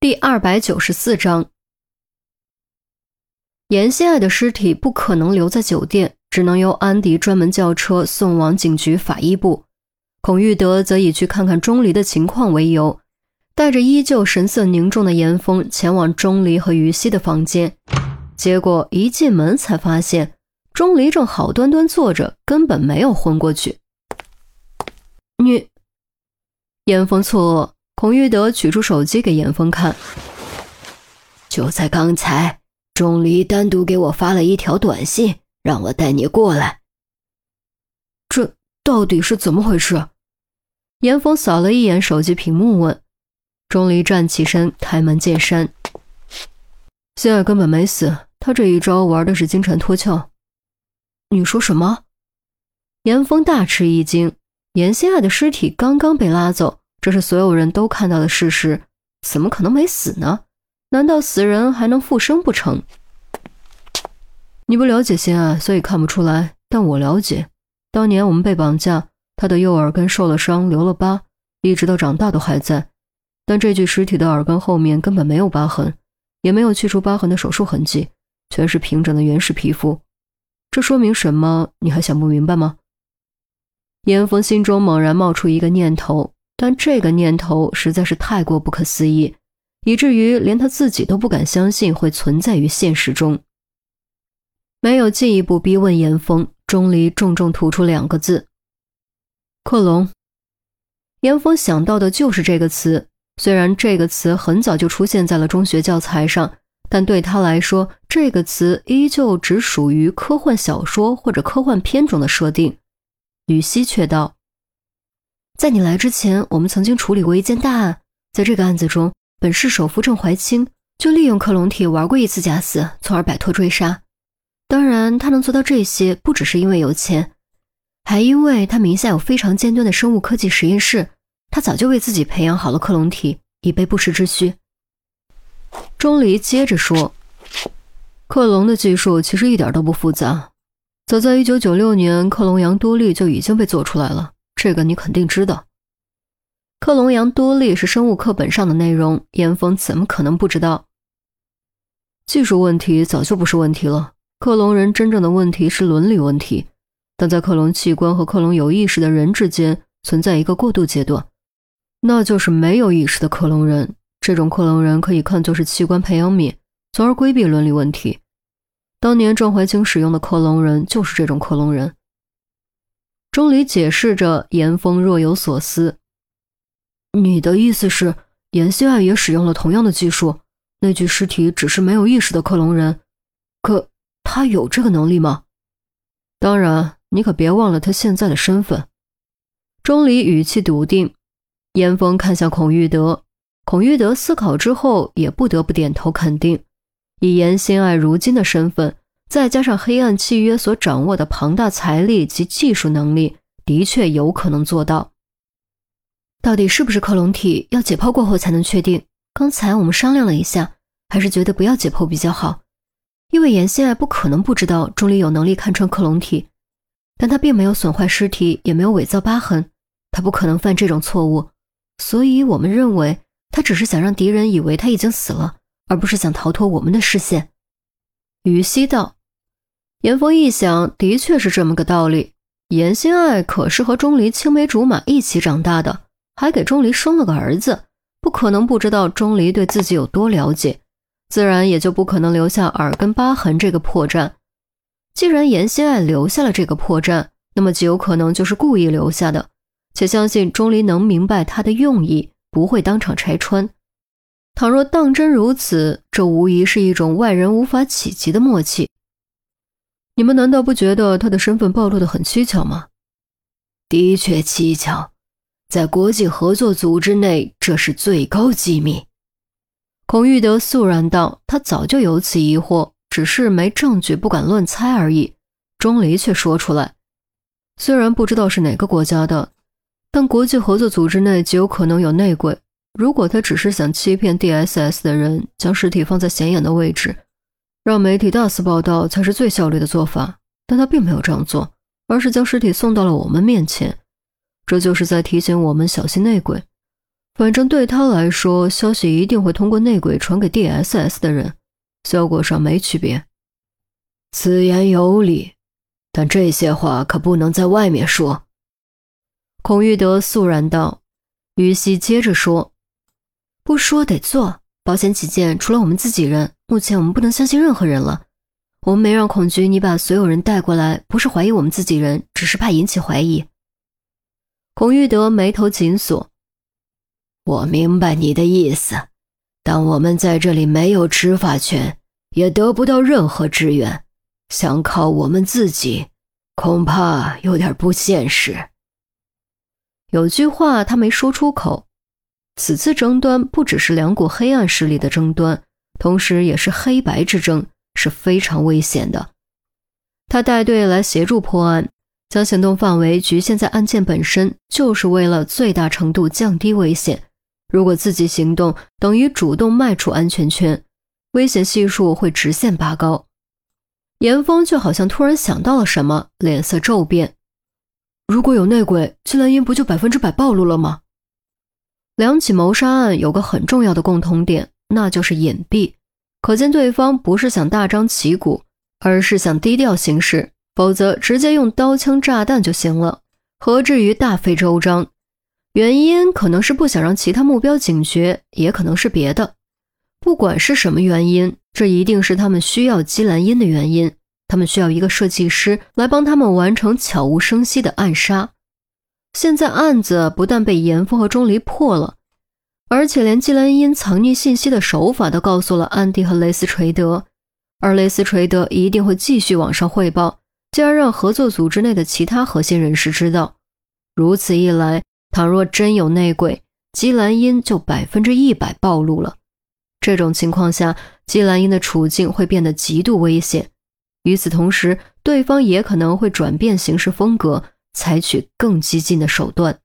第二百九十四章，严希爱的尸体不可能留在酒店，只能由安迪专门叫车送往警局法医部。孔玉德则以去看看钟离的情况为由，带着依旧神色凝重的严峰前往钟离和于西的房间。结果一进门才发现，钟离正好端端坐着，根本没有昏过去。你，严峰错愕。孔玉德取出手机给严峰看，就在刚才，钟离单独给我发了一条短信，让我带你过来。这到底是怎么回事？严峰扫了一眼手机屏幕，问。钟离站起身，开门见山：“心爱根本没死，他这一招玩的是金蝉脱壳。”你说什么？严峰大吃一惊，严心爱的尸体刚刚被拉走。这是所有人都看到的事实，怎么可能没死呢？难道死人还能复生不成？你不了解心爱，所以看不出来。但我了解，当年我们被绑架，他的右耳根受了伤，留了疤，一直到长大都还在。但这具尸体的耳根后面根本没有疤痕，也没有去除疤痕的手术痕迹，全是平整的原始皮肤。这说明什么？你还想不明白吗？严峰心中猛然冒出一个念头。但这个念头实在是太过不可思议，以至于连他自己都不敢相信会存在于现实中。没有进一步逼问严峰，钟离重重吐出两个字：“克隆。”严峰想到的就是这个词。虽然这个词很早就出现在了中学教材上，但对他来说，这个词依旧只属于科幻小说或者科幻片中的设定。羽西却道。在你来之前，我们曾经处理过一件大案。在这个案子中，本市首富郑怀清就利用克隆体玩过一次假死，从而摆脱追杀。当然，他能做到这些，不只是因为有钱，还因为他名下有非常尖端的生物科技实验室。他早就为自己培养好了克隆体，以备不时之需。钟离接着说：“克隆的技术其实一点都不复杂，早在1996年，克隆羊多利就已经被做出来了。”这个你肯定知道，克隆羊多利是生物课本上的内容，严峰怎么可能不知道？技术问题早就不是问题了，克隆人真正的问题是伦理问题。但在克隆器官和克隆有意识的人之间存在一个过渡阶段，那就是没有意识的克隆人。这种克隆人可以看作是器官培养皿，从而规避伦理问题。当年郑怀清使用的克隆人就是这种克隆人。钟离解释着，严峰若有所思：“你的意思是，严希爱也使用了同样的技术？那具尸体只是没有意识的克隆人，可他有这个能力吗？当然，你可别忘了他现在的身份。”钟离语气笃定。严峰看向孔玉德，孔玉德思考之后也不得不点头肯定：以严心爱如今的身份。再加上黑暗契约所掌握的庞大财力及技术能力，的确有可能做到。到底是不是克隆体，要解剖过后才能确定。刚才我们商量了一下，还是觉得不要解剖比较好，因为严心爱不可能不知道钟离有能力看穿克隆体，但他并没有损坏尸体，也没有伪造疤痕，他不可能犯这种错误。所以我们认为，他只是想让敌人以为他已经死了，而不是想逃脱我们的视线。于西道。严峰一想，的确是这么个道理。严心爱可是和钟离青梅竹马一起长大的，还给钟离生了个儿子，不可能不知道钟离对自己有多了解，自然也就不可能留下耳根疤痕这个破绽。既然严心爱留下了这个破绽，那么极有可能就是故意留下的，且相信钟离能明白他的用意，不会当场拆穿。倘若当真如此，这无疑是一种外人无法企及的默契。你们难道不觉得他的身份暴露的很蹊跷吗？的确蹊跷，在国际合作组织内，这是最高机密。孔玉德肃然道：“他早就有此疑惑，只是没证据，不敢乱猜而已。”钟离却说出来：“虽然不知道是哪个国家的，但国际合作组织内极有可能有内鬼。如果他只是想欺骗 DSS 的人，将尸体放在显眼的位置。”让媒体大肆报道才是最效率的做法，但他并没有这样做，而是将尸体送到了我们面前，这就是在提醒我们小心内鬼。反正对他来说，消息一定会通过内鬼传给 DSS 的人，效果上没区别。此言有理，但这些话可不能在外面说。孔玉德肃然道。于西接着说：“不说得做，保险起见，除了我们自己人，目前我们不能相信任何人了。我们没让孔局你把所有人带过来，不是怀疑我们自己人，只是怕引起怀疑。”孔玉德眉头紧锁。我明白你的意思，但我们在这里没有执法权，也得不到任何支援，想靠我们自己，恐怕有点不现实。有句话他没说出口，此次争端不只是两股黑暗势力的争端，同时也是黑白之争，是非常危险的。他带队来协助破案，将行动范围局限在案件本身，就是为了最大程度降低危险。如果自己行动，等于主动迈出安全圈，危险系数会直线拔高。严峰就好像突然想到了什么，脸色骤变。如果有内鬼，季兰英不就百分之百暴露了吗？两起谋杀案有个很重要的共同点，那就是隐蔽。可见对方不是想大张旗鼓，而是想低调行事，否则直接用刀枪炸弹就行了，何至于大费周章？原因可能是不想让其他目标警觉，也可能是别的。不管是什么原因，这一定是他们需要姬兰英的原因。他们需要一个设计师来帮他们完成悄无声息的暗杀。现在案子不但被严峰和钟离破了，而且连季兰英藏匿信息的手法都告诉了安迪和雷斯垂德，而雷斯垂德一定会继续往上汇报，进而让合作组织内的其他核心人士知道。如此一来。倘若真有内鬼，姬兰英就百分之一百暴露了。这种情况下，姬兰英的处境会变得极度危险。与此同时，对方也可能会转变行事风格，采取更激进的手段。